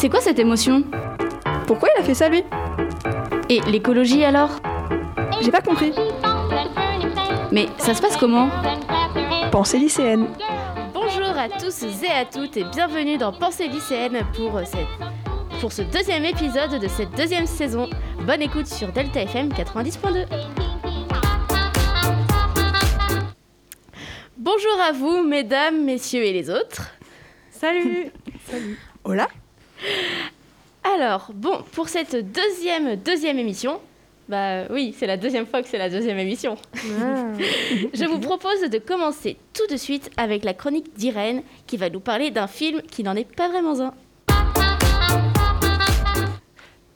C'est quoi cette émotion? Pourquoi il a fait ça lui? Et l'écologie alors? J'ai pas compris. Mais ça se passe comment? Pensée lycéenne. Bonjour à tous et à toutes et bienvenue dans Pensée lycéenne pour, cette, pour ce deuxième épisode de cette deuxième saison. Bonne écoute sur Delta FM 90.2. Bonjour à vous, mesdames, messieurs et les autres. Salut Salut. Hola Alors, bon, pour cette deuxième, deuxième émission, bah oui, c'est la deuxième fois que c'est la deuxième émission. Ah. Je vous propose de commencer tout de suite avec la chronique d'Irène qui va nous parler d'un film qui n'en est pas vraiment un.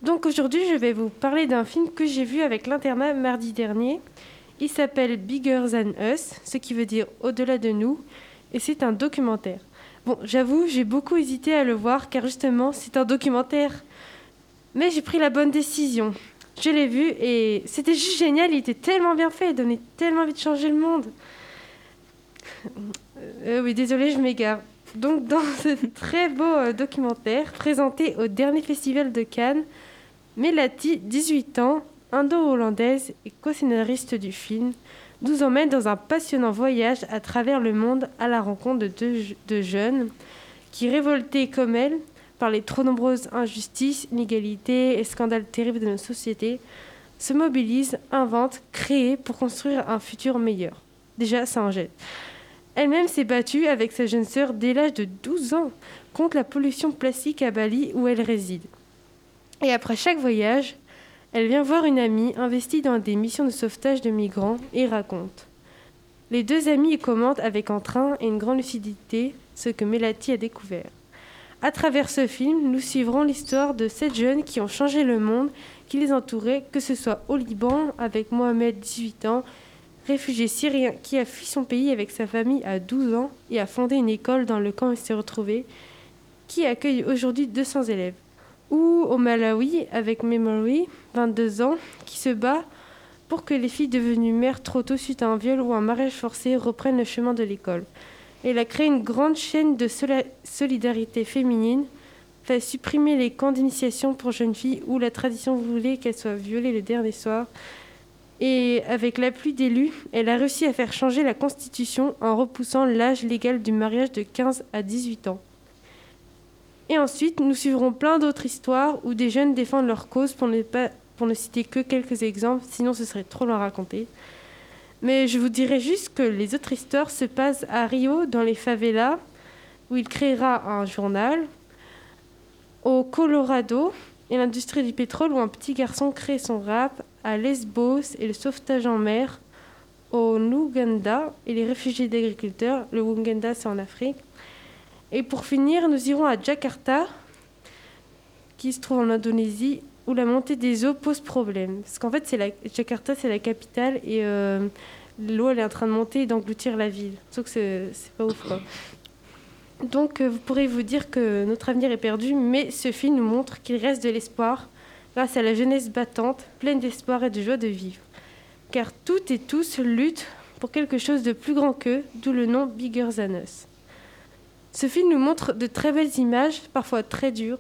Donc aujourd'hui, je vais vous parler d'un film que j'ai vu avec l'internat mardi dernier. Il s'appelle Bigger Than Us, ce qui veut dire au-delà de nous, et c'est un documentaire. Bon, j'avoue, j'ai beaucoup hésité à le voir car justement, c'est un documentaire. Mais j'ai pris la bonne décision. Je l'ai vu et c'était juste génial, il était tellement bien fait, il donnait tellement envie de changer le monde. Euh, oui, désolé, je m'égare. Donc, dans ce très beau euh, documentaire présenté au dernier festival de Cannes, Melati, 18 ans, indo-hollandaise et co-scénariste du film, nous emmène dans un passionnant voyage à travers le monde à la rencontre de deux de jeunes qui, révoltés comme elle par les trop nombreuses injustices, inégalités et scandales terribles de nos sociétés, se mobilisent, inventent, créent pour construire un futur meilleur. Déjà, ça en jette. Elle-même s'est battue avec sa jeune sœur dès l'âge de 12 ans contre la pollution plastique à Bali où elle réside. Et après chaque voyage, elle vient voir une amie investie dans des missions de sauvetage de migrants et raconte. Les deux amies commentent avec entrain et une grande lucidité ce que Melati a découvert. À travers ce film, nous suivrons l'histoire de sept jeunes qui ont changé le monde qui les entourait, que ce soit au Liban avec Mohamed, 18 ans, réfugié syrien qui a fui son pays avec sa famille à 12 ans et a fondé une école dans le camp où il s'est retrouvé, qui accueille aujourd'hui 200 élèves ou au Malawi avec Memory, 22 ans, qui se bat pour que les filles devenues mères trop tôt suite à un viol ou un mariage forcé reprennent le chemin de l'école. Elle a créé une grande chaîne de solidarité féminine, fait supprimer les camps d'initiation pour jeunes filles où la tradition voulait qu'elles soient violées le dernier soir. Et avec l'appui d'élus, elle a réussi à faire changer la Constitution en repoussant l'âge légal du mariage de 15 à 18 ans. Et ensuite, nous suivrons plein d'autres histoires où des jeunes défendent leur cause pour ne, citer que quelques exemples, sinon ce serait trop long à raconter. Mais je vous dirais juste que les autres histoires se passent à Rio, dans les favelas, où il créera un journal, au Colorado et l'industrie du pétrole, où un petit garçon crée son rap, à Lesbos et le sauvetage en mer, au Ouganda et les réfugiés d'agriculteurs, le Ouganda c'est en Afrique, et pour finir, nous irons à Jakarta, qui se trouve en Indonésie, où la montée des eaux pose problème. Parce qu'en fait. Jakarta, c'est la capitale, et euh, l'eau, elle est en train de monter et d'engloutir la ville. Sauf que c'est pas ouf. Donc, euh, vous pourrez vous dire que notre avenir est perdu, mais ce film nous montre qu'il reste de l'espoir grâce à la jeunesse battante, pleine d'espoir et de joie de vivre. Car toutes et tous luttent pour quelque chose de plus grand qu'eux, d'où le nom Bigger Than Us. Ce film nous montre de très belles images, parfois très dures,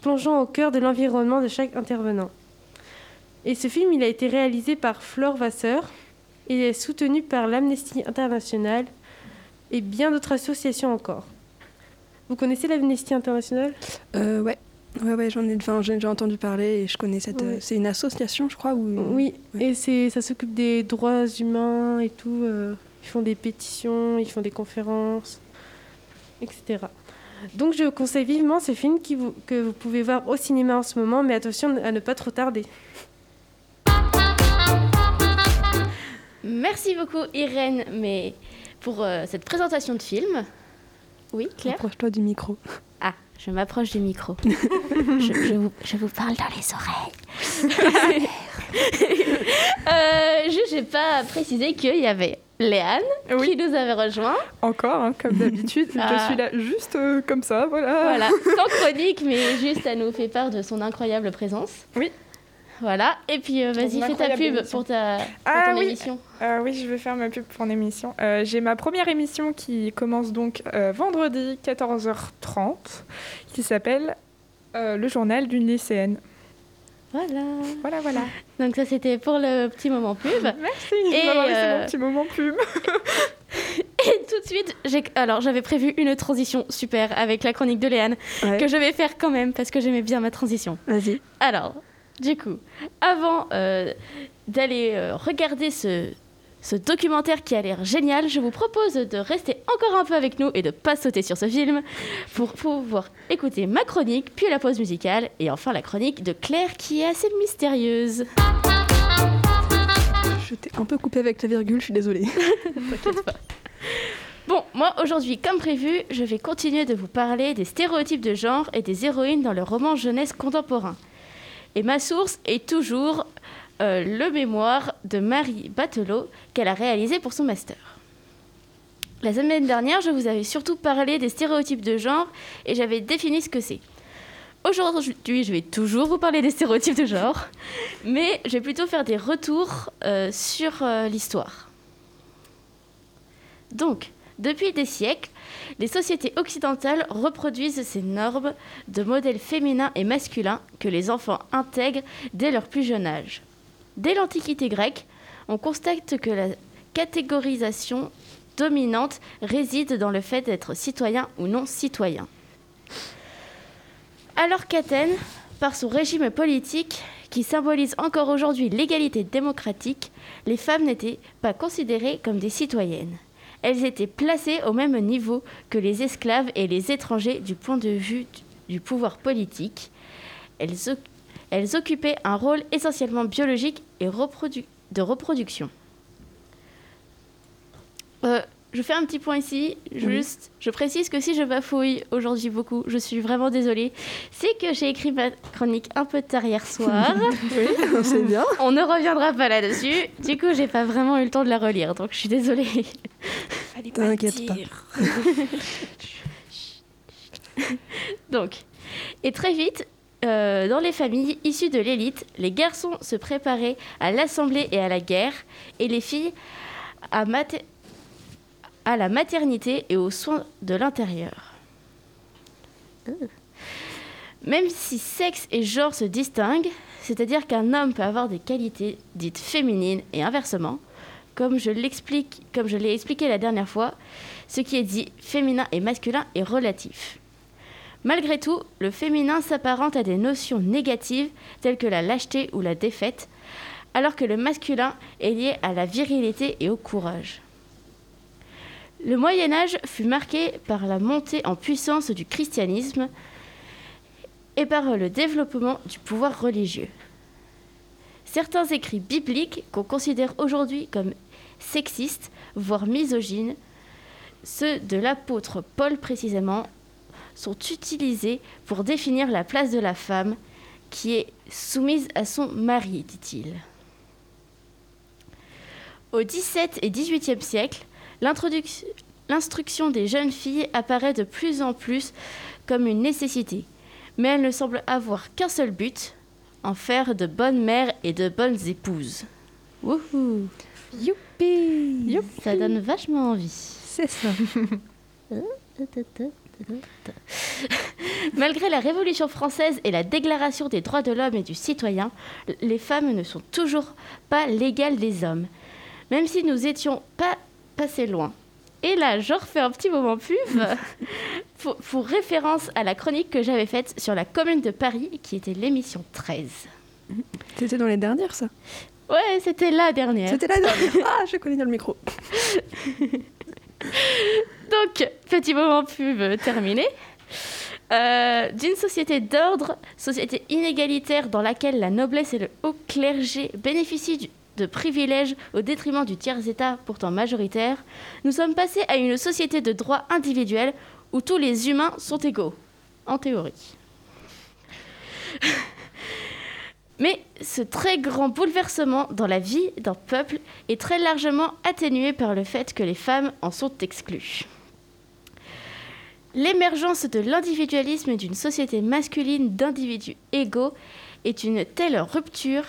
plongeant au cœur de l'environnement de chaque intervenant. Et ce film, il a été réalisé par Flore Vasseur et est soutenu par l'Amnesty International et bien d'autres associations encore. Vous connaissez l'Amnesty International? Euh, Ouais. Ouais, ouais, j'en ai, enfin, j'ai déjà entendu parler et je connais cette. Ouais. euh, c'est une association, je crois. Ou... Oui, Ouais. et c'est, ça s'occupe des droits humains et tout. euh, ils font des pétitions, ils font des conférences, etc. Donc je vous conseille vivement ce film qui vous- que vous pouvez voir au cinéma en ce moment, mais attention à ne pas trop tarder. Merci beaucoup Irène mais pour euh, cette présentation de film. Oui, Claire Approche-toi du micro. Ah, je m'approche du micro. je, je vous, je vous parle dans les oreilles. euh, juste, j'ai pas précisé qu'il y avait Léane Oui. qui nous avait rejoint. Encore, hein, comme d'habitude. Ah. Je suis là juste euh, comme ça, voilà. Voilà, sans chronique, mais juste elle nous fait part de son incroyable présence. Oui. Voilà, et puis euh, vas-y, fais ta pub émission. pour ta pour Ah ton oui. émission. Euh, oui, je vais faire ma pub pour une émission. Euh, J'ai ma première émission qui commence donc euh, vendredi 14h30, qui s'appelle Euh, le journal d'une lycéenne. Voilà. Voilà, voilà. Donc ça c'était pour le petit moment pub. Merci Et, euh, mon petit moment pub. Et tout de suite, j'ai alors j'avais prévu une transition super avec la chronique de Léane Ouais. que je vais faire quand même parce que j'aimais bien ma transition. Vas-y. Alors, du coup, avant euh, d'aller euh, regarder ce, ce documentaire qui a l'air génial, je vous propose de rester encore un peu avec nous et de pas sauter sur ce film pour pouvoir écouter ma chronique, puis la pause musicale et enfin la chronique de Claire qui est assez mystérieuse. Je t'ai un peu coupé avec la virgule, je suis désolée. T'inquiète pas. Bon, moi aujourd'hui, comme prévu, je vais continuer de vous parler des stéréotypes de genre et des héroïnes dans le roman jeunesse contemporain. Et ma source est toujours euh, le mémoire de Marie Batelot qu'elle a réalisé pour son master. La semaine dernière, je vous avais surtout parlé des stéréotypes de genre et j'avais défini ce que c'est. Aujourd'hui, je vais toujours vous parler des stéréotypes de genre, mais je vais plutôt faire des retours euh, sur euh, l'histoire. Donc, depuis des siècles, les sociétés occidentales reproduisent ces normes de modèles féminins et masculins que les enfants intègrent dès leur plus jeune âge. Dès l'Antiquité grecque, on constate que la catégorisation dominante réside dans le fait d'être citoyen ou non citoyen. Alors qu'Athènes, par son régime politique qui symbolise encore aujourd'hui l'égalité démocratique, les femmes n'étaient pas considérées comme des citoyennes. Elles étaient placées au même niveau que les esclaves et les étrangers du point de vue du pouvoir politique. Elles occupaient un rôle essentiellement biologique et reprodu- de reproduction. Euh, je fais un petit point ici, juste, je précise que si je bafouille aujourd'hui beaucoup, je suis vraiment désolée. C'est que j'ai écrit ma chronique un peu tard hier soir. Oui, c'est bien. On ne reviendra pas là-dessus. Du coup, j'ai pas vraiment eu le temps de la relire, donc je suis désolée. T'inquiète pas. Donc, et très vite, euh, dans les familles issues de l'élite, les garçons se préparaient à l'assemblée et à la guerre, et les filles à, la maternité et aux soins de l'intérieur. Euh. Même si sexe et genre se distinguent, c'est-à-dire qu'un homme peut avoir des qualités dites féminines et inversement, comme je l'ai expliqué la dernière fois, ce qui est dit féminin et masculin est relatif. Malgré tout, le féminin s'apparente à des notions négatives telles que la lâcheté ou la défaite, alors que le masculin est lié à la virilité et au courage. Le Moyen Âge fut marqué par la montée en puissance du christianisme et par le développement du pouvoir religieux. Certains écrits bibliques qu'on considère aujourd'hui comme sexistes, voire misogynes, ceux de l'apôtre Paul précisément, sont utilisés pour définir la place de la femme qui est soumise à son mari, dit-il. Au XVIIe et XVIIIe siècle, l'instruction des jeunes filles apparaît de plus en plus comme une nécessité, mais elle ne semble avoir qu'un seul but, en faire de bonnes mères et de bonnes épouses. Wouhou Youpi Ça donne vachement envie. C'est ça. Malgré la Révolution française et la Déclaration des droits de l'homme et du citoyen, les femmes ne sont toujours pas l'égale des hommes, même si nous étions pas passés loin. Et là, je refais un petit moment pub pour, pour référence à la chronique que j'avais faite sur la Commune de Paris, qui était l'émission 13. C'était dans les dernières, ça? Ouais, c'était la dernière. C'était la dernière. Ah, je connais dans le micro. Donc, petit moment pub terminé. Euh, D'une société d'ordre, société inégalitaire dans laquelle la noblesse et le haut clergé bénéficient de privilèges au détriment du tiers-état pourtant majoritaire, nous sommes passés à une société de droit individuel où tous les humains sont égaux, en théorie. Mais ce très grand bouleversement dans la vie d'un peuple est très largement atténué par le fait que les femmes en sont exclues. L'émergence de l'individualisme d'une société masculine d'individus égaux est une telle rupture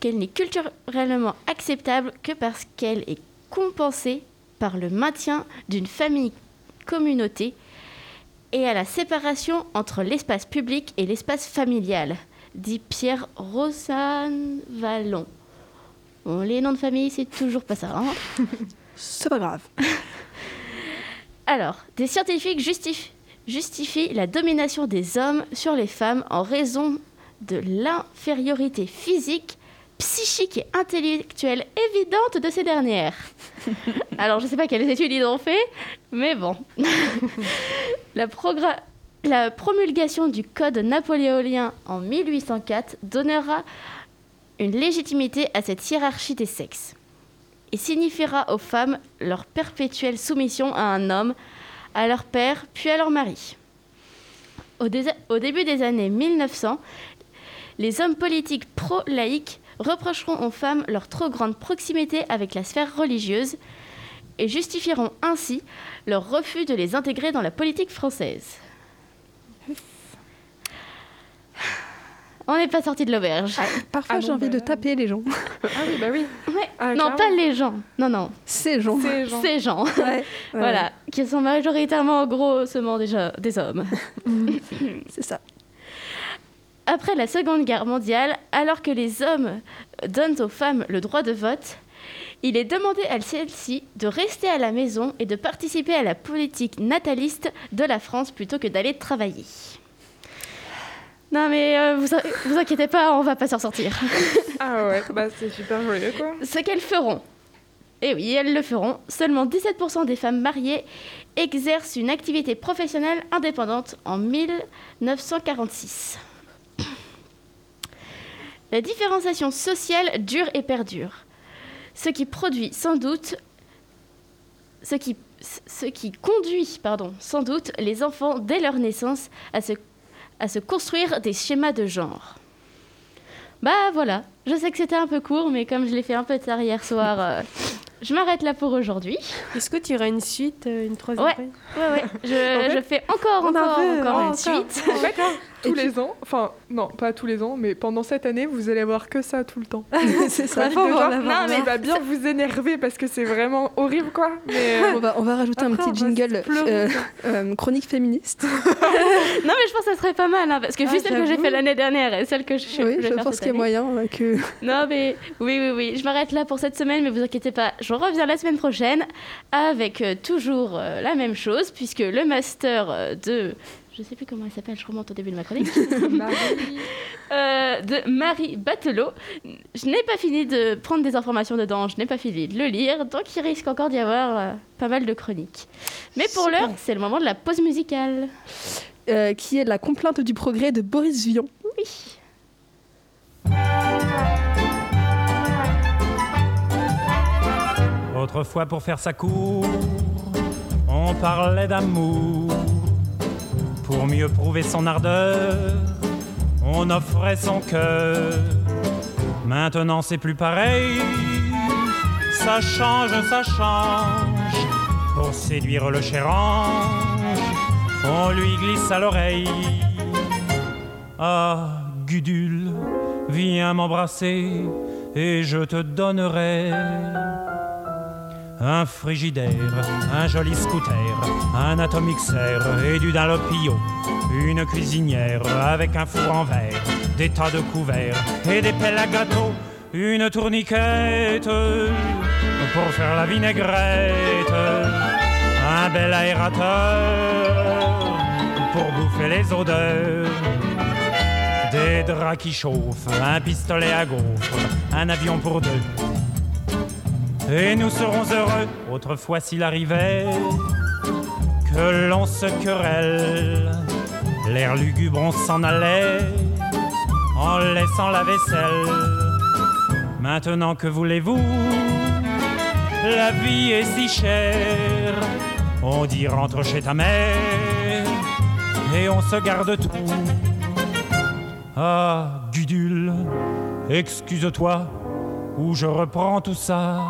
qu'elle n'est culturellement acceptable que parce qu'elle est compensée par le maintien d'une famille communauté et à la séparation entre l'espace public et l'espace familial, dit Pierre Rosanne Vallon. Bon, les noms de famille, c'est toujours pas ça. Hein C'est pas grave. Alors, des scientifiques justifient, justifient la domination des hommes sur les femmes en raison de l'infériorité physique, psychique et intellectuelle évidente de ces dernières. Alors, je ne sais pas quelles études ils ont fait, mais bon. la, la promulgation du Code napoléonien en 1804 donnera une légitimité à cette hiérarchie des sexes et signifiera aux femmes leur perpétuelle soumission à un homme, à leur père, puis à leur mari. Au, dé- au début des années 1900, les hommes politiques pro-laïcs reprocheront aux femmes leur trop grande proximité avec la sphère religieuse et justifieront ainsi leur refus de les intégrer dans la politique française. On n'est pas sorti de l'auberge. Parfois, Ah j'ai envie bah de là. taper les gens. Ah oui, bah oui. Ouais. Ah, non, pas les gens. Non, non. Ces gens. Ces gens. Ces gens. Ouais, ouais, Voilà, qui sont majoritairement grossement déjà des hommes. C'est ça. Après la Seconde Guerre mondiale, alors que les hommes donnent aux femmes le droit de vote, il est demandé à celles-ci de rester à la maison et de participer à la politique nataliste de la France plutôt que d'aller travailler. Non mais euh, vous, vous inquiétez pas, on va pas s'en sortir. Ah ouais, bah c'est super joyeux quoi. Ce qu'elles feront, et oui, elles le feront, seulement 17% des femmes mariées exercent une activité professionnelle indépendante en 1946. La différenciation sociale dure et perdure, ce qui produit sans doute, ce qui, ce qui conduit, pardon, sans doute les enfants dès leur naissance à se, à se construire des schémas de genre. Bah voilà, je sais que c'était un peu court, mais comme je l'ai fait un peu tard hier soir, euh, je m'arrête là pour aujourd'hui. Est-ce que tu auras une suite, euh, une troisième Ouais. Ouais, ouais, je, En fait, je fais encore, encore, veut, encore une encore. suite. En fait, tous les ans, enfin non, pas tous les ans, mais pendant cette année, vous allez avoir que ça tout le temps. c'est Ça Faut voir. Non, mais- vas bien vous énerver parce que c'est vraiment horrible quoi. Mais euh, On va, on va rajouter un petit va jingle euh, euh, chronique féministe. Non, mais je pense que ça serait pas mal, hein, parce que vu Ah, celle que j'ai fait l'année dernière et celle que je, oui, je pense qu'il y a moyen euh, que. Non, mais oui, oui, oui. Je m'arrête là pour cette semaine, mais vous inquiétez pas, je reviens la semaine prochaine avec euh, toujours la même chose, puisque le master de. Je sais plus comment il s'appelle, je remonte au début de ma chronique. Euh, de Marie Batelot. Je n'ai pas fini de prendre des informations dedans, je n'ai pas fini de le lire, donc il risque encore d'y avoir euh, pas mal de chroniques. Mais pour l'heure, c'est le moment de la pause musicale. euh, qui est la complainte du progrès de Boris Vian. Oui. Autrefois pour faire sa cour, on parlait d'amour. Pour mieux prouver son ardeur, on offrait son cœur. Maintenant c'est plus pareil, ça change, ça change. Pour séduire le cher ange, on lui glisse à l'oreille. Ah, Gudule, viens m'embrasser et je te donnerai un frigidaire, un joli scooter, un atomixer et du Dunlopio, une cuisinière avec un four en verre, des tas de couverts et des pelles à gâteau, une tourniquette pour faire la vinaigrette, un bel aérateur pour bouffer les odeurs. Des draps qui chauffent, un pistolet à gaufres, un avion pour deux. Et nous serons heureux, autrefois s'il arrivait que l'on se querelle. L'air lugubre, on s'en allait en laissant la vaisselle. Maintenant que voulez-vous? La vie est si chère. On dit rentre chez ta mère et on se garde tout. Ah, Gudule, excuse-toi, ou je reprends tout ça.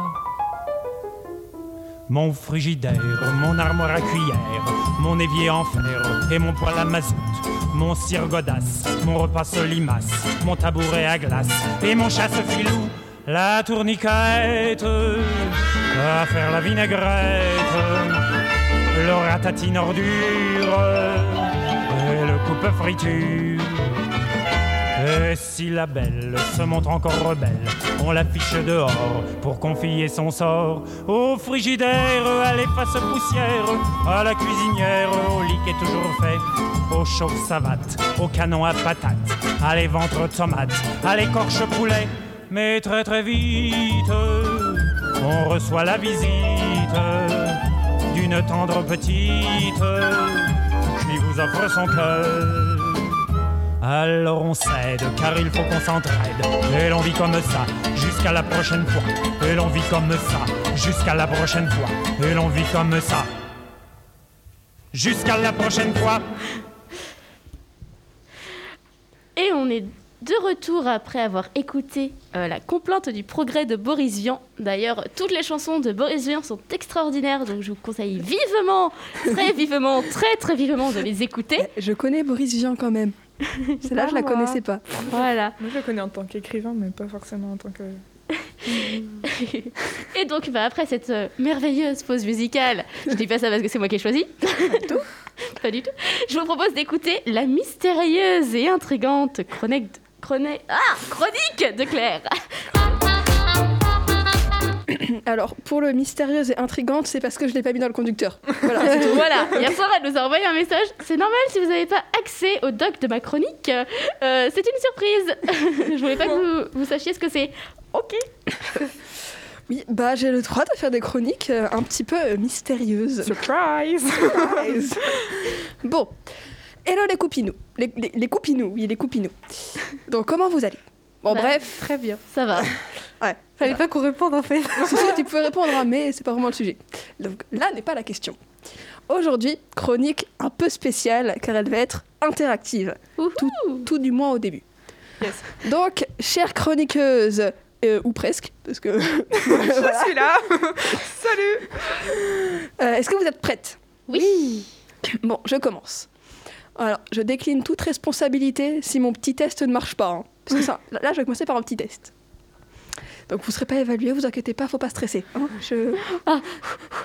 Mon frigidaire, mon armoire à cuillère, mon évier en fer et mon poêle à mazout, mon cire godasse, mon repas solimace, mon tabouret à glace et mon chasse-filou, la tourniquette, à faire la vinaigrette, le ratatine ordure friture. Si la belle se montre encore rebelle, on l'affiche dehors pour confier son sort au frigidaire, à l'efface poussière, à la cuisinière, au lit qui est toujours fait, au chauffe savate, au canon à patates, à les ventres tomates, à l'écorche poulet. Mais très très vite, on reçoit la visite d'une tendre petite qui vous offre son cœur. Alors on cède, car il faut qu'on s'entraide. Et l'on vit comme ça, jusqu'à la prochaine fois. Et l'on vit comme ça, jusqu'à la prochaine fois. Et l'on vit comme ça. Jusqu'à la prochaine fois. Et on est de retour après avoir écouté euh, la complainte du progrès de Boris Vian. D'ailleurs, toutes les chansons de Boris Vian sont extraordinaires, donc je vous conseille vivement, très vivement, très très vivement de les écouter. Je connais Boris Vian quand même. Celle-là, je la moi. connaissais pas. Voilà. Moi, je le connais en tant qu'écrivain, mais pas forcément en tant que. Et donc, bah, après cette euh, merveilleuse pause musicale, je dis pas ça parce que c'est moi qui ai choisi. Pas du tout. Je vous propose d'écouter la mystérieuse et intrigante chronique, chronique, ah, chronique de Claire. Alors, pour le mystérieuse et intrigante, c'est parce que je l'ai pas mis dans le conducteur. Voilà, c'est tout. voilà, hier soir, elle nous a envoyé un message. C'est normal si vous n'avez pas accès au doc de ma chronique. Euh, c'est une surprise. je voulais pas que vous, vous sachiez ce que c'est. Ok. Oui, bah j'ai le droit de faire des chroniques euh, un petit peu euh, mystérieuses. Surprise Surprise. bon, hello les coupinous. Les, les, les coupinous, oui, les coupinous. Donc, comment vous allez? Bon, Bah, bref, Très bien. Ça va. ouais. Fallait pas qu'on réponde en fait. Si, si, tu peux répondre, hein, mais c'est pas vraiment le sujet. Donc là n'est pas la question. Aujourd'hui, chronique un peu spéciale car elle va être interactive. Tout, tout du moins au début. Yes. Donc, chère chroniqueuse, euh, ou presque, parce que. Je suis là Salut Euh, Est-ce que vous êtes prête? Oui. Bon, je commence. Alors, je décline toute responsabilité si mon petit test ne marche pas. hein. Parce que ça, là, je vais commencer par un petit test. Donc, vous ne serez pas évalué, vous inquiétez pas, faut pas stresser. hein. Je...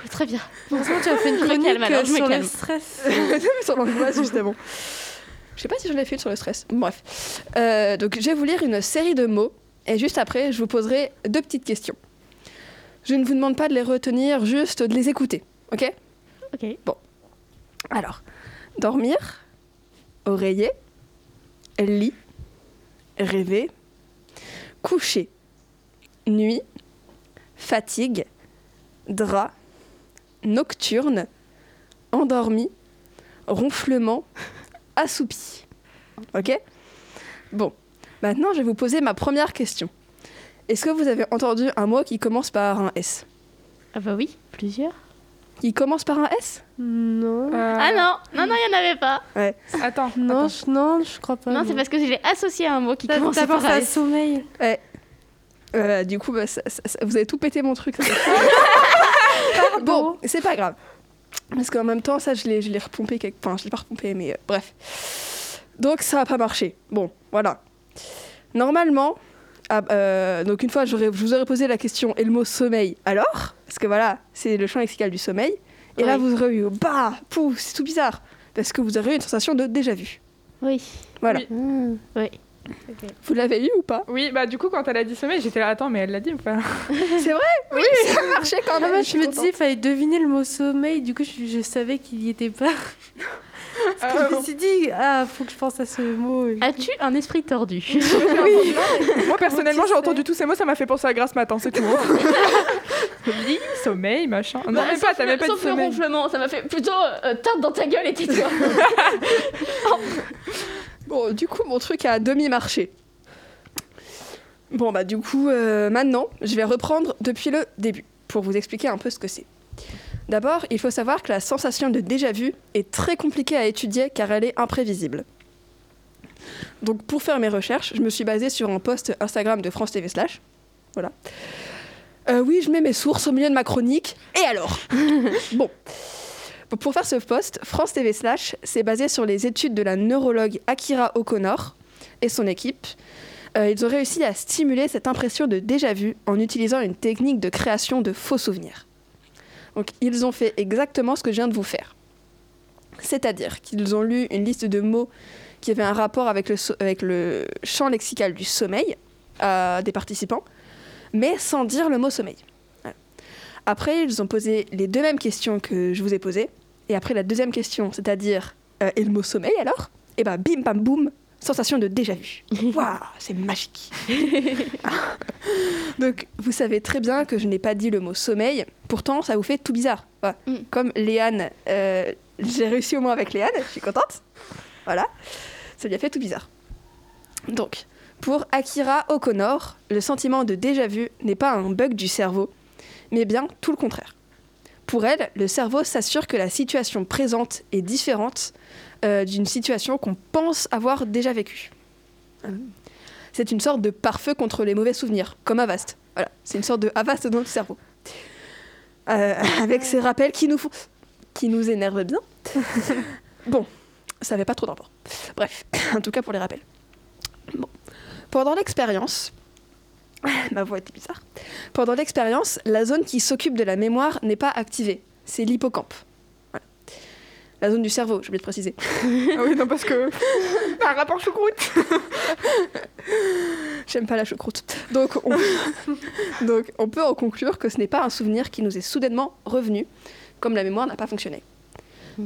Très bien. Heureusement, tu as fait une chronique calme alors, euh, je sur le stress. sur l'angoisse, justement. Je sais pas si j'en ai fait une sur le stress. Bref. Euh, donc, je vais vous lire une série de mots et juste après, je vous poserai deux petites questions. Je ne vous demande pas de les retenir, juste de les écouter. Ok? Ok. Alors, dormir, oreiller, lit, rêver, coucher, nuit, fatigue, drap, nocturne, endormi, ronflement, assoupi. Ok? Bon, maintenant je vais vous poser ma première question. Est-ce que vous avez entendu un mot qui commence par un S? Ah bah oui, plusieurs. Qui commence par un S? Non. Euh, Ah non, non, non, il n'y en avait pas. Attends. Non, attends. je, non, je crois pas. non, c'est parce que je l'ai associé à un mot qui commence t'as par pensé un à S. sommeil. Euh, du coup, bah, ça- ça- ça- vous avez tout pété mon truc. bon, c'est pas grave. Parce qu'en même temps, ça, je l'ai, je l'ai repompé quelque... Enfin, je l'ai pas repompé, mais euh, bref. Donc, ça va pas marcher. Bon, voilà. Normalement, ah, euh, donc une fois, j'aurais, je vous aurais posé la question et le mot sommeil. Alors? Parce que voilà, c'est le champ lexical du sommeil. Et là, vous aurez eu bah, pouf, c'est tout bizarre. Parce que vous aurez eu une sensation de déjà vu. Oui. Voilà. Oui. Vous l'avez eu ou pas? Oui, bah du coup, quand elle a dit sommeil, j'étais là, attends, mais elle l'a dit ou pas? C'est vrai? Oui, ça marchait quand Ah même. je me contente. disais, il fallait deviner le mot sommeil. Du coup, je, je savais qu'il y était pas. Parce que je me suis dit, ah, faut que je pense à ce mot. As-tu un esprit tordu? Oui. Moi, personnellement, j'ai entendu tous ces mots, ça m'a fait penser à Grace Matin, c'est tout. hein. Lit, sommeil, machin. Non, Bah, même pas, t'as même pas dit Sauf le sommeil. ronflement, ça m'a fait plutôt euh, tape dans ta gueule et tais-toi. Bon, du coup, mon truc a demi-marché. Bon, bah, du coup, euh, maintenant, je vais reprendre depuis le début pour vous expliquer un peu ce que c'est. D'abord, il faut savoir que la sensation de déjà-vu est très compliquée à étudier car elle est imprévisible. Donc, pour faire mes recherches, je me suis basée sur un post Instagram de France TV Slash. Voilà. Euh, oui, je mets mes sources au milieu de ma chronique. Et alors? Bon. Pour faire ce post, France TV Slash s'est basé sur les études de la neurologue Akira O'Connor et son équipe. Euh, ils ont réussi à stimuler cette impression de déjà-vu en utilisant une technique de création de faux souvenirs. Donc, ils ont fait exactement ce que je viens de vous faire. C'est-à-dire qu'ils ont lu une liste de mots qui avait un rapport avec le, so- avec le champ lexical du sommeil euh, des participants, mais sans dire le mot sommeil. Après, ils ont posé les deux mêmes questions que je vous ai posées. Et après la deuxième question, c'est-à-dire euh, et le mot sommeil alors? Et ben bim bam boum, sensation de déjà vu. Waouh, c'est magique. Donc vous savez très bien que je n'ai pas dit le mot sommeil. Pourtant, ça vous fait tout bizarre. Voilà. Mm. Comme Léane, euh, j'ai réussi au moins avec Léane. Je suis contente. Voilà, ça lui a fait tout bizarre. Donc, pour Akira O'Connor, le sentiment de déjà vu n'est pas un bug du cerveau, mais bien tout le contraire. Pour elle, le cerveau s'assure que la situation présente est différente euh, d'une situation qu'on pense avoir déjà vécue. C'est une sorte de pare-feu contre les mauvais souvenirs, comme Avast. Voilà, c'est une sorte de Avast dans le cerveau. Euh, avec ces rappels qui nous font, qui nous énervent bien. bon, ça n'avait pas trop d'import. Bref, en tout cas pour les rappels. Bon. Pendant l'expérience, ma voix était bizarre. Pendant l'expérience, la zone qui s'occupe de la mémoire n'est pas activée. C'est l'hippocampe. Voilà. La zone du cerveau, j'ai oublié de préciser. Ah oui, non, parce que. Un rapport choucroute J'aime pas la choucroute. Donc on... Donc on peut en conclure que ce n'est pas un souvenir qui nous est soudainement revenu, comme la mémoire n'a pas fonctionné.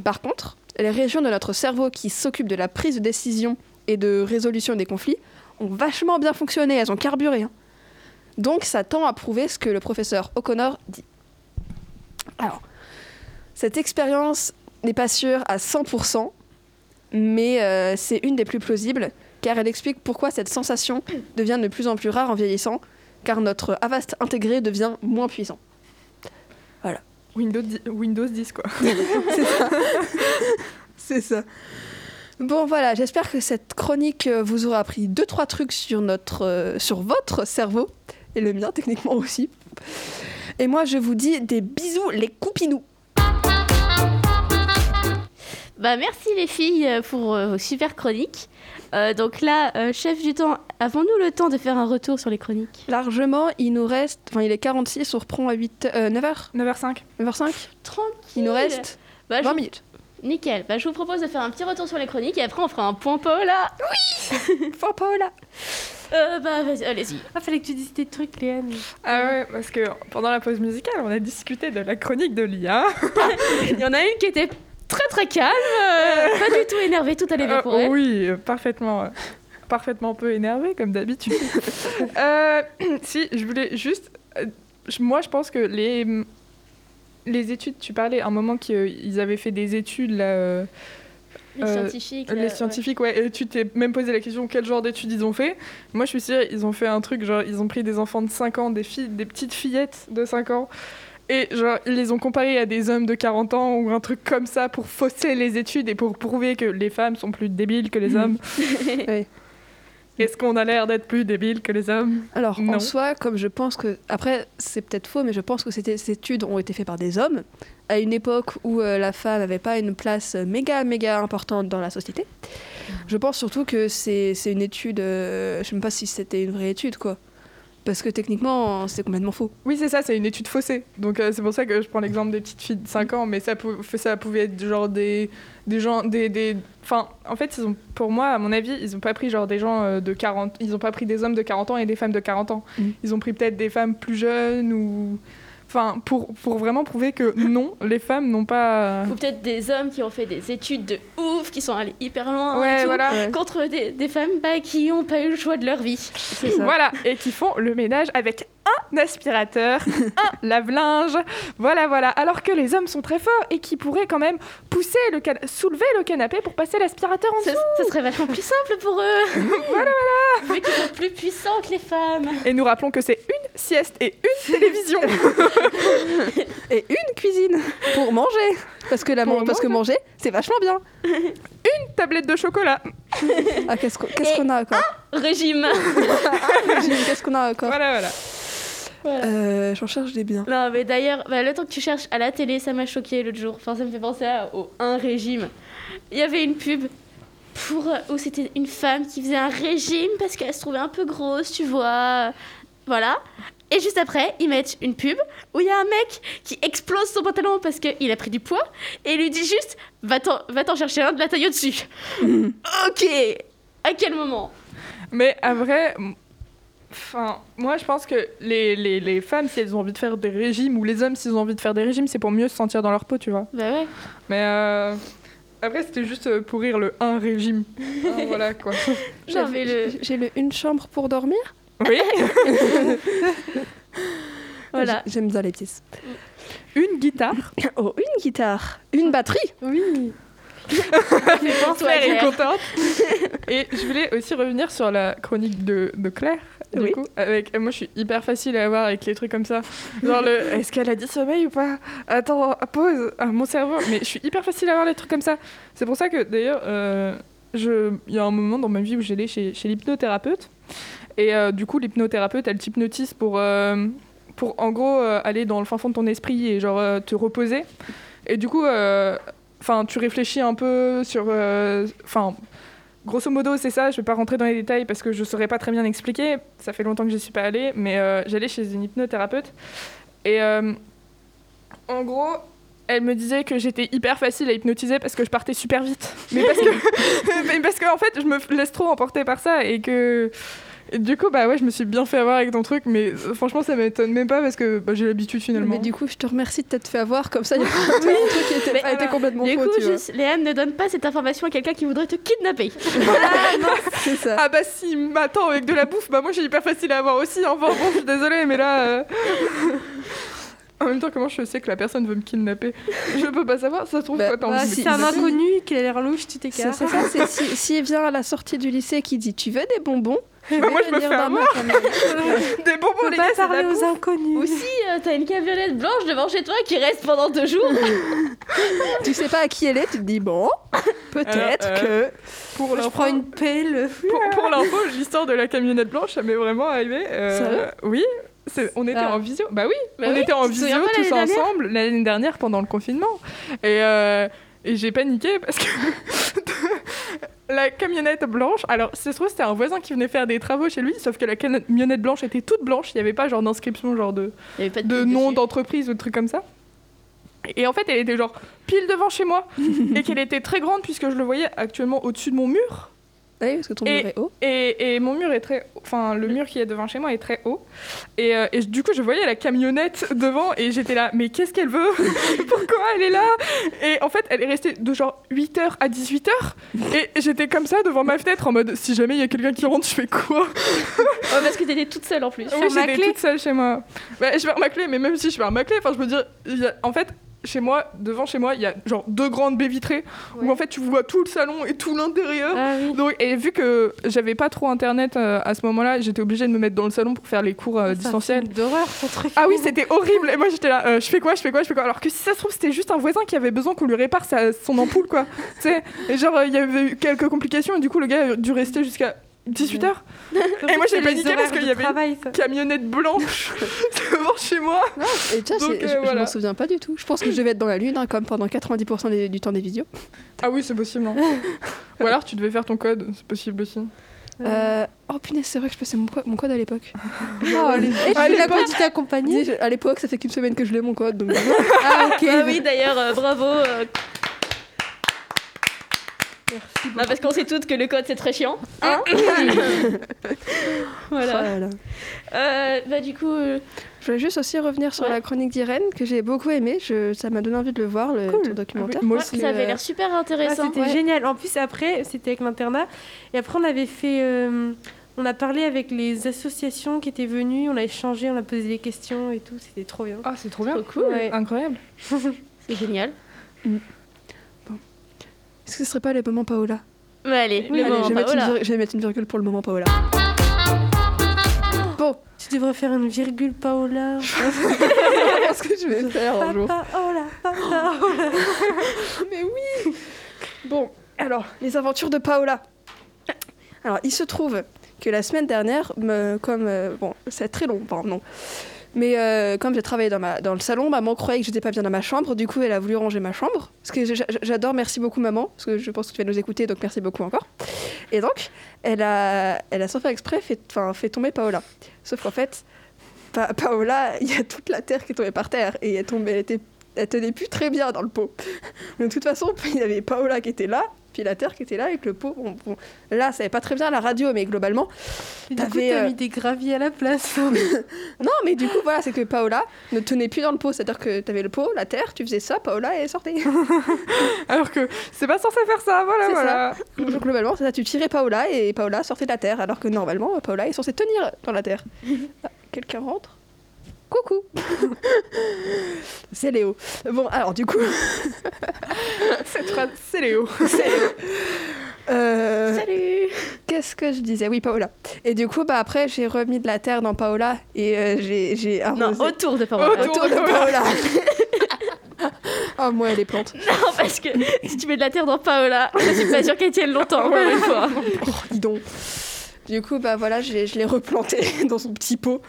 Par contre, les régions de notre cerveau qui s'occupent de la prise de décision et de résolution des conflits ont vachement bien fonctionné, elles ont carburé. hein. Donc ça tend à prouver ce que le professeur O'Connor dit. Alors, cette expérience n'est pas sûre à 100%, mais euh, c'est une des plus plausibles, car elle explique pourquoi cette sensation devient de plus en plus rare en vieillissant, car notre Avast intégré devient moins puissant. Windows 10, Windows 10, quoi. C'est ça. C'est ça. Bon voilà, j'espère que cette chronique vous aura appris deux trois trucs sur notre, euh, sur votre cerveau et le mien techniquement aussi. Et moi je vous dis des bisous les coupinous. Bah merci les filles euh, pour euh, vos super chroniques. Euh, donc là, euh, chef du temps, avons-nous le temps de faire un retour sur les chroniques? Largement, il nous reste, enfin il est 46, on reprend à 8, euh, 9h, 9h05. 9h05. Tranquille. Il nous reste Bah, je 20 vous- minutes. Nickel. Bah, je vous propose de faire un petit retour sur les chroniques et après on fera un point Paula. Faut Paola. Euh, bah vas-y, allez-y. Ah, fallait que tu dises des trucs, Léane. Ah ouais, parce que pendant la pause musicale, on a discuté de la chronique de l'IA. Il y en a une qui était très très calme, euh, pas du tout énervée, tout allait bien Euh, pour elle. oui, parfaitement. parfaitement peu énervé, comme d'habitude. Euh, si, je voulais juste. euh, moi, je pense que les. Les études, tu parlais à un moment qu'ils avaient fait des études là, euh, Les Euh, scientifiques. là, Les ouais. scientifiques, ouais. Et tu t'es même posé la question quel genre d'études ils ont fait? Moi, je suis sûre, ils ont fait un truc, genre, ils ont pris des enfants de 5 ans, des filles, des petites fillettes de 5 ans. Et genre, ils les ont comparés à des hommes de 40 ans ou un truc comme ça pour fausser les études et pour prouver que les femmes sont plus débiles que les hommes. Oui. Est-ce qu'on a l'air d'être plus débiles que les hommes? Alors, Non. en soi, comme je pense que. Après, c'est peut-être faux, mais je pense que ces études ont été faites par des hommes, à une époque où euh, la femme n'avait pas une place méga, méga importante dans la société. Je pense surtout que c'est une étude. euh, je sais même pas si c'était une vraie étude, quoi. Parce que techniquement, c'est complètement faux. Oui, c'est ça, c'est une étude faussée. Donc euh, c'est pour ça que je prends l'exemple des petites filles de 5 ans, mais ça, pou- ça pouvait être genre des, des gens, des, des... Enfin, en fait, ils ont, pour moi, à mon avis, ils ont pas pris genre des gens euh, de 40... Ils ont pas pris des hommes de 40 ans et des femmes de 40 ans. Mhm. Ils ont pris peut-être des femmes plus jeunes ou... Enfin, pour, pour vraiment prouver que non, les femmes n'ont pas... Ou peut-être des hommes qui ont fait des études de ouf, qui sont allés hyper loin. et Ouais, tout, voilà. Ouais. Contre des, des femmes bah, qui n'ont pas eu le choix de leur vie. C'est ça. Voilà, et qui font le ménage avec un aspirateur, un lave-linge, voilà, voilà. Alors que les hommes sont très forts et qui pourraient quand même pousser le can- soulever le canapé pour passer l'aspirateur en dessous. ça serait vachement plus simple pour eux. voilà, voilà. Vu qu'ils sont plus puissants que les femmes. Et nous rappelons que c'est une sieste et une télévision. Et une cuisine pour manger. Parce que, la Pour man- parce que manger, c'est vachement bien. une tablette de chocolat. Ah, qu'est-ce qu'on a encore? Régime. Qu'est-ce qu'on a encore? Voilà, voilà. Euh, J'en cherche des biens. Non, mais d'ailleurs, bah, le temps que tu cherches à la télé, ça m'a choqué l'autre jour. Enfin, ça me fait penser à- au un régime. Il y avait une pub pour euh, où c'était une femme qui faisait un régime parce qu'elle se trouvait un peu grosse, tu vois. Voilà. Et juste après, ils mettent une pub où il y a un mec qui explose son pantalon parce qu'il a pris du poids et il lui dit juste Va-t'en va t'en chercher un de la taille au-dessus. ok À quel moment? Mais à vrai, enfin, moi je pense que les, les, les femmes, si elles ont envie de faire des régimes, ou les hommes, s'ils ont envie de faire des régimes, c'est pour mieux se sentir dans leur peau, tu vois. Bah ouais. Mais euh, après, c'était juste euh, pour rire le un régime. Hein, voilà quoi. J'avais le. J'ai le une chambre pour dormir. Oui, Voilà. J'ai- J'aime bien les petits. une guitare. Oh, une guitare. Une batterie. Oui. Claire est contente. Et je voulais aussi revenir sur la chronique de, de Claire. Du Oui. coup, avec, moi, je suis hyper facile à avoir avec les trucs comme ça. Genre, le, est-ce qu'elle a dit sommeil ou pas? Attends, pause. Ah, mon cerveau. Mais je suis hyper facile à avoir les trucs comme ça. C'est pour ça que, d'ailleurs, euh, je- il y a un moment dans ma vie où j'allais chez, chez l'hypnothérapeute. Et euh, du coup, l'hypnothérapeute, elle t'hypnotise pour, euh, pour, en gros, euh, aller dans le fin fond de ton esprit et, genre, euh, te reposer. Et du coup, euh, enfin, tu réfléchis un peu sur, euh, enfin, grosso modo, c'est ça. Je vais pas rentrer dans les détails parce que je saurais pas très bien expliquer. Ça fait longtemps que je suis pas allée, mais euh, j'allais chez une hypnothérapeute et euh, en gros. Elle me disait que j'étais hyper facile à hypnotiser parce que je partais super vite. Mais parce que, mais parce que en fait, je me laisse trop emporter par ça et que et du coup, bah ouais, je me suis bien fait avoir avec ton truc, mais euh, franchement, ça m'étonne même pas parce que bah, j'ai l'habitude finalement. Mais du coup, je te remercie de t'être fait avoir. Comme ça, il y a pas un truc qui était, Mais a été complètement Du faux. coup, tu vois. juste, Léane ne donne pas cette information à quelqu'un qui voudrait te kidnapper. C'est ça. Ah bah s'il m'attend avec de la bouffe, bah moi j'ai hyper facile à avoir aussi. Enfin bon, je suis désolée, mais là... euh, en même temps, comment je sais que la personne veut me kidnapper? Je peux pas savoir, ça se trouve Bah, quoi, t'as Bah, envie de si c'est un inconnu qui a l'air louche, tu t'écartes. c'est ça, c'est si, s'il vient à la sortie du lycée qui dit Tu veux des bonbons? Bah, moi, je me fais avoir. Des bonbons, les gars, parler aux inconnus. Aussi, euh, t'as une camionnette blanche devant chez toi qui reste pendant deux jours. Tu sais pas à qui elle est, tu te dis Bon, peut-être Alors, euh, Pour Je prends une pelle. pour, pour l'info, l'histoire de la camionnette blanche, ça m'est vraiment arrivé. euh, Oui, on était Ah. en visio. Bah oui, Bah on oui, était en visio tous ensemble l'année dernière pendant le confinement. Et, euh, et j'ai paniqué parce que la camionnette blanche. Alors, c'est trouve c'était un voisin qui venait faire des travaux chez lui, sauf que la camionnette blanche était toute blanche. Il n'y avait pas genre d'inscription, genre de, Il y avait pas de, nom d'entreprise ou de trucs comme ça. Et en fait, elle était genre pile devant chez moi et qu'elle était très grande puisque je le voyais actuellement au-dessus de mon mur. Ah Oui, parce que ton Et- mur est haut. Et, et mon mur est très, enfin le mur qui est devant chez moi est très haut. Et, euh, et du coup je voyais la camionnette devant et j'étais là, mais qu'est-ce qu'elle veut Pourquoi elle est là Et en fait elle est restée de genre 8h à 18h et j'étais comme ça devant ma fenêtre en mode si jamais il y a quelqu'un qui rentre je fais quoi Ouais, parce que t'étais toute seule en plus. Oui j'étais clé. toute seule chez moi. Bah, je ferme ma clé mais même si je ferme ma clé, enfin je veux dire, en fait chez moi, devant chez moi, il y a genre deux grandes baies vitrées où en fait tu vois tout le salon et tout l'intérieur. Ah oui. Donc, et vu que j'avais pas trop internet euh, à ce moment-là, j'étais obligée de me mettre dans le salon pour faire les cours euh, distanciels. d'horreur, ton truc. Ah oui, c'était horrible. Et moi j'étais là, euh, je fais quoi, je fais quoi, je fais quoi? Alors que si ça se trouve, c'était juste un voisin qui avait besoin qu'on lui répare sa- son ampoule, quoi. tu sais, et genre, il y avait eu quelques complications et du coup, le gars a dû rester jusqu'à 18h. Surtout Et moi, j'ai paniqué parce qu'il y avait travail, ça. Camionnette blanche devant chez moi. Et tiens, Donc, c'est- euh, je, je voilà. m'en souviens pas du tout. Je pense que je devais être dans la lune, hein, comme pendant 90% des- du temps des visios. Ah oui, c'est possible. non. Ou alors tu devais faire ton code, c'est possible aussi. Euh, Oh punaise, c'est vrai que je passais mon, co- mon code à l'époque. Oh, les- Et À tu l'as l'époque- pas dit t'accompagner Dis, À l'époque, ça fait qu'une semaine que je l'ai mon code. Donc... Ah ok. Ah oui, d'ailleurs, euh, bravo. Merci non, parce qu'on sait toutes que le code c'est très chiant. Hein voilà. Oh. Euh, bah du coup, euh, Je voulais juste aussi revenir sur Ouais. la chronique d'Irène, que j'ai beaucoup aimé. Je... Ça m'a donné envie de le voir, le Cool. ton documentaire. Ah oui, moi ouais, aussi. ça avait euh, l'air super Ah, intéressant. c'était Ouais. génial. En plus, après, c'était avec l'internat. Et après, on avait fait. euh, on a parlé avec les associations qui étaient venues. On a échangé, on a posé des questions et tout. C'était trop bien. Ah, c'est trop bien. Trop cool. Ouais. Incroyable. C'est génial. Est-ce que ce serait pas le moment Paola? Mais allez, Allez, le moment je, vais mettre une Paola. vir- je vais mettre une virgule pour le moment Paola. Bon, Tu devrais faire une virgule, Paola. ce que je vais faire un jour? Paola, Paola. Mais oui Bon, alors, les aventures de Paola. Alors, il se trouve que la semaine dernière, me- comme... euh, bon, c'est très long, pardon, non. Mais euh, comme j'ai travaillé dans, le salon, maman croyait que j'étais pas bien dans ma chambre. Du coup, elle a voulu ranger ma chambre. Ce que j'a- j'adore, merci beaucoup maman, parce que je pense que tu vas nous écouter, donc merci beaucoup encore. Et donc, elle a, elle a sans faire exprès fait, tomber Paola. Sauf qu'en fait, Pa- Paola, il y a toute la terre qui est tombée par terre et elle, tombait, elle, tenait plus très bien dans le pot. De toute façon, il y avait Paola qui était là, la terre qui était là avec le pot. Bon, bon, là, ça n'avait pas très bien la radio, mais globalement. Et du coup, T'avais, t'as euh, mis des graviers à la place. Non, mais du coup, voilà, c'est que Paola ne tenait plus dans le pot. C'est-à-dire que tu avais le pot, la terre, tu faisais ça, Paola, elle sortait. Alors que c'est pas censé faire ça, voilà, voilà. Donc, globalement, c'est ça, tu tirais Paola et Paola sortait de la terre. Alors que normalement, Paola est censée tenir dans la terre. Ah, Quelqu'un rentre? Coucou C'est Léo. Bon, alors du coup. Cette phrase, c'est Léo. euh, Salut Qu'est-ce que je disais? Oui, Paola. Et du coup, bah, après, j'ai remis de la terre dans Paola et euh, j'ai j'ai Non, arrosé. autour de Paola. Autour. De Paola. oh, moi, les plantes. Non, parce que si tu mets de la terre dans Paola, je suis pas sûre qu'elle tienne longtemps, encore une fois. Dis donc. Du coup, bah voilà, j'ai- je l'ai replanté dans son petit pot.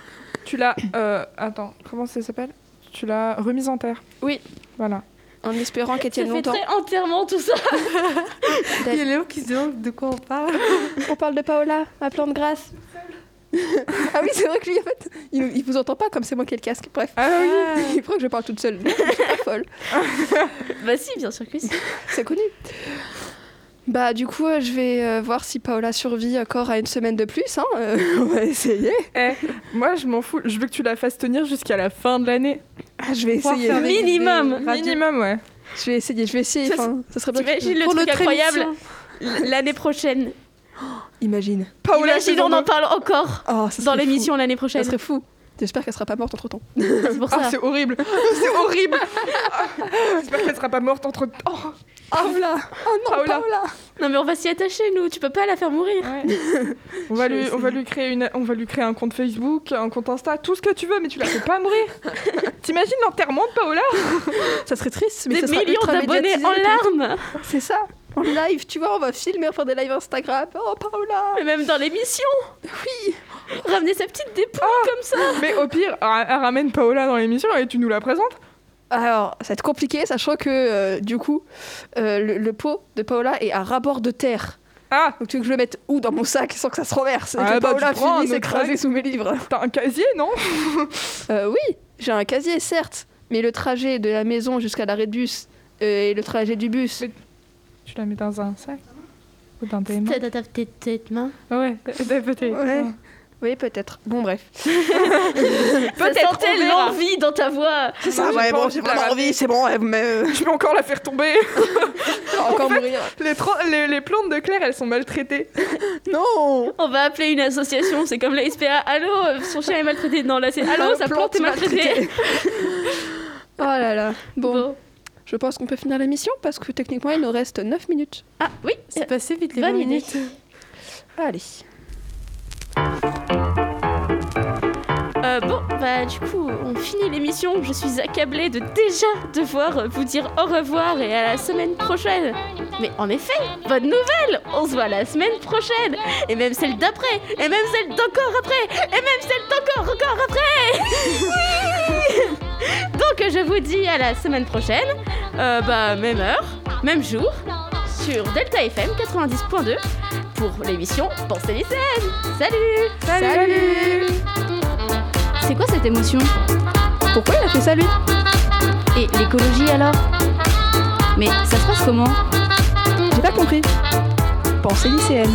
Tu l'as. euh, attends, comment ça s'appelle? Tu l'as remise en terre. Oui. Voilà. En espérant qu'elle tienne fait longtemps. très enterrement tout ça. Il y a Léo qui se demande de quoi on parle. On parle de Paola, ma plante grasse. ah oui, c'est vrai que lui, en fait, il, il vous entend pas comme c'est moi qui ai le casque. Bref, Ah oui. il croit que je parle toute seule. Je suis pas folle, Bah si, bien sûr que si. c'est connu. Bah du coup, euh, je vais euh, voir si Paola survit encore à une semaine de plus. Hein. euh, on va essayer. Eh, moi je m'en fous. Je veux que tu la fasses tenir jusqu'à la fin de l'année. Ah, je vais essayer. Minimum. Minimum, ouais. Je vais essayer. Je vais essayer. Ça, Enfin, ça serait bien. que- T'imagines le Pour truc incroyable. L'année prochaine. Imagine. Paola, Imagine, on en parle encore Oh, dans l'émission l'année prochaine. Ça serait fou. J'espère qu'elle sera pas morte entre temps. C'est pour Ah, c'est horrible. c'est horrible. Ah, J'espère qu'elle sera pas morte entre. Oh, Paola Oh non, Paola. Paola Non mais on va s'y attacher nous, tu peux pas la faire mourir. Ouais. on, va Je lui, on va lui créer une, on va lui créer un compte Facebook, un compte Insta, tout ce que tu veux, mais tu la fais pas mourir. T'imagines l'enterrement de Paola? Ça serait triste, mais Des ça sera millions d'abonnés en et larmes. C'est ça. En live, tu vois, on va filmer, on va faire des lives Instagram. Oh, Paola Mais même dans l'émission. Oui Ramener sa petite dépouille comme ça. Mais au pire, ra- ramène Paola dans l'émission et tu nous la présentes. Alors, ça va être compliqué, sachant que, euh, du coup, euh, le, le pot de Paola est à rabord de terre. Ah, Donc, tu veux que je le mette où dans mon sac sans que ça se renverse et Ah que bah, Paola finisse écrasée sous mes livres t'as un casier, non Euh, Oui, j'ai un casier, certes, mais le trajet de la maison jusqu'à l'arrêt de bus euh, et le trajet du bus. Mais- Tu la mets dans un sac Ou dans tes mains Tête à ta tête, tête, main. Ah Ouais. Ouais. Oui, peut-être. Bon, bref. Ça Peut-être, l'envie dans ta voix. C'est ça, j'ai ouais, pas bon, j'ai de la vraiment envie, c'est bon, mais euh, Je vais encore la faire tomber. je vais encore mourir. Les, tro- les, les plantes de Claire, elles sont maltraitées. Non On va appeler une association, c'est comme la SPA. Allô, son chien est maltraité. Non, là c'est Allô, sa plante est maltraitée. Oh là là. Bon, Bon. je pense qu'on peut finir l'émission parce que techniquement, il nous reste 9 minutes. Ah oui, C'est passé vite les Bonne 20 idée. minutes. Allez. Bah du coup, on finit l'émission. Je suis accablée de déjà devoir vous dire au revoir et à la semaine prochaine. Mais en effet, bonne nouvelle On se voit la semaine prochaine. Et même celle d'après Et même celle d'encore après Et même celle d'encore, encore après. Oui. Donc je vous dis à la semaine prochaine, euh, bah même heure, même jour, sur Delta FM 90.2 pour l'émission Pensez lycéenne. Salut. Salut, C'est quoi cette émotion Pourquoi il a fait ça lui Et l'écologie alors Mais ça se passe comment J'ai pas compris. Pensée lycéenne.